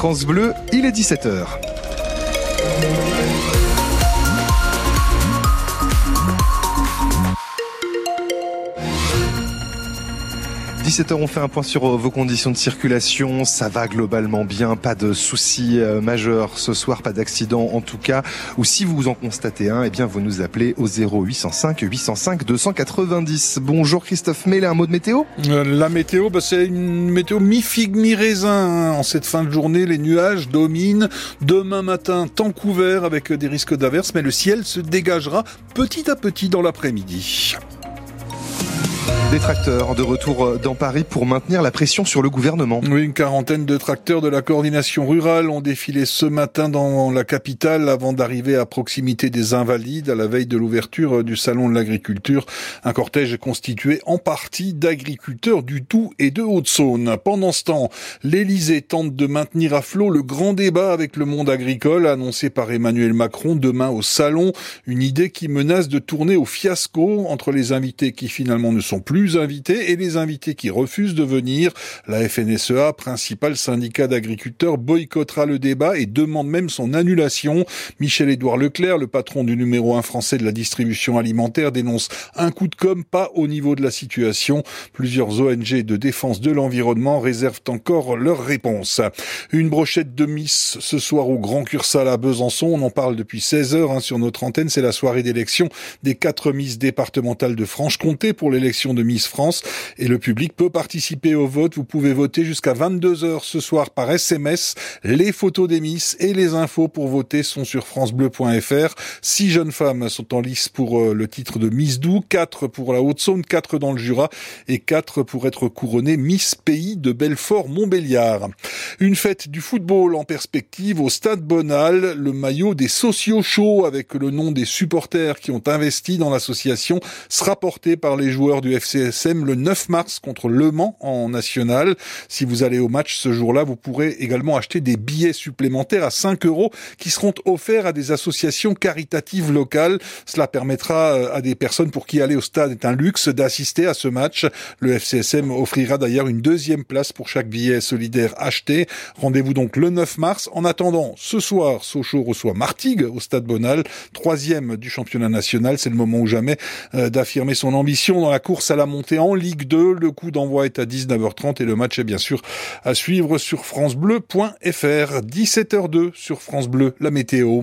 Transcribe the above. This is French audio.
France Bleu, il est 17h. 17h, on fait un point sur euh, vos conditions de circulation. Ça va globalement bien, pas de soucis euh, majeurs ce soir, pas d'accident en tout cas. Ou si vous en constatez un, eh bien vous nous appelez au 0805 805 290. Bonjour Christophe Mélé, un mot de météo? Euh, La météo, bah, c'est une météo mi-figue, mi-raisin. Hein. En cette fin de journée, les nuages dominent. Demain matin, temps couvert avec des risques d'averses, mais le ciel se dégagera petit à petit dans l'après-midi. Des tracteurs de retour euh, dans Paris pour maintenir la pression sur le gouvernement. Oui, une quarantaine de tracteurs de la coordination rurale ont défilé ce matin dans la capitale avant d'arriver à proximité des Invalides à la veille de l'ouverture du salon de l'agriculture. Un cortège constitué en partie d'agriculteurs du Doubs et de Haute-Saône. Pendant ce temps, l'Élysée tente de maintenir à flot le grand débat avec le monde agricole annoncé par Emmanuel Macron demain au salon. Une idée qui menace de tourner au fiasco entre les invités qui finalement ne sont plus invités et les invités qui refusent de venir. La FNSEA, principal syndicat d'agriculteurs, boycottera le débat et demande même son annulation. Michel-Édouard Leclerc, le patron du numéro 1 français de la distribution alimentaire, dénonce un coup de com' pas au niveau de la situation. Plusieurs ONG de défense de l'environnement réservent encore leur réponse. Une brochette de Miss ce soir au Grand Cursal à Besançon. On en parle depuis 16 heures hein, sur notre antenne. C'est la soirée d'élection des quatre Miss départementales de Franche-Comté pour l'élection de Miss France et le public peut participer au vote. Vous pouvez voter jusqu'à 22 heures ce soir par SMS. Les photos des Miss et les infos pour voter sont sur francebleu.fr. Six jeunes femmes sont en lice pour euh, le titre de Miss Doux, quatre pour la Haute-Saône, quatre dans le Jura et quatre pour être couronnées Miss Pays de Belfort-Montbéliard. Une fête du football en perspective au Stade Bonal, le maillot des sociaux chauds avec le nom des supporters qui ont investi dans l'association sera porté par les joueurs du FCSM le 9 mars contre Le Mans en national. Si vous allez au match ce jour-là, vous pourrez également acheter des billets supplémentaires à 5 euros qui seront offerts à des associations caritatives locales. Cela permettra euh, à des personnes pour qui aller au stade est un luxe d'assister à ce match. Le FCSM offrira d'ailleurs une deuxième place pour chaque billet solidaire acheté. Rendez-vous donc le 9 mars. En attendant, ce soir, Sochaux reçoit Martigues au stade Bonal, troisième du championnat national. C'est le moment ou jamais euh, d'affirmer son ambition dans la course à la montée en Ligue 2. Le coup d'envoi est à 19h30 et le match est bien sûr à suivre sur francebleu.fr. 17h02 sur France Bleu, la météo.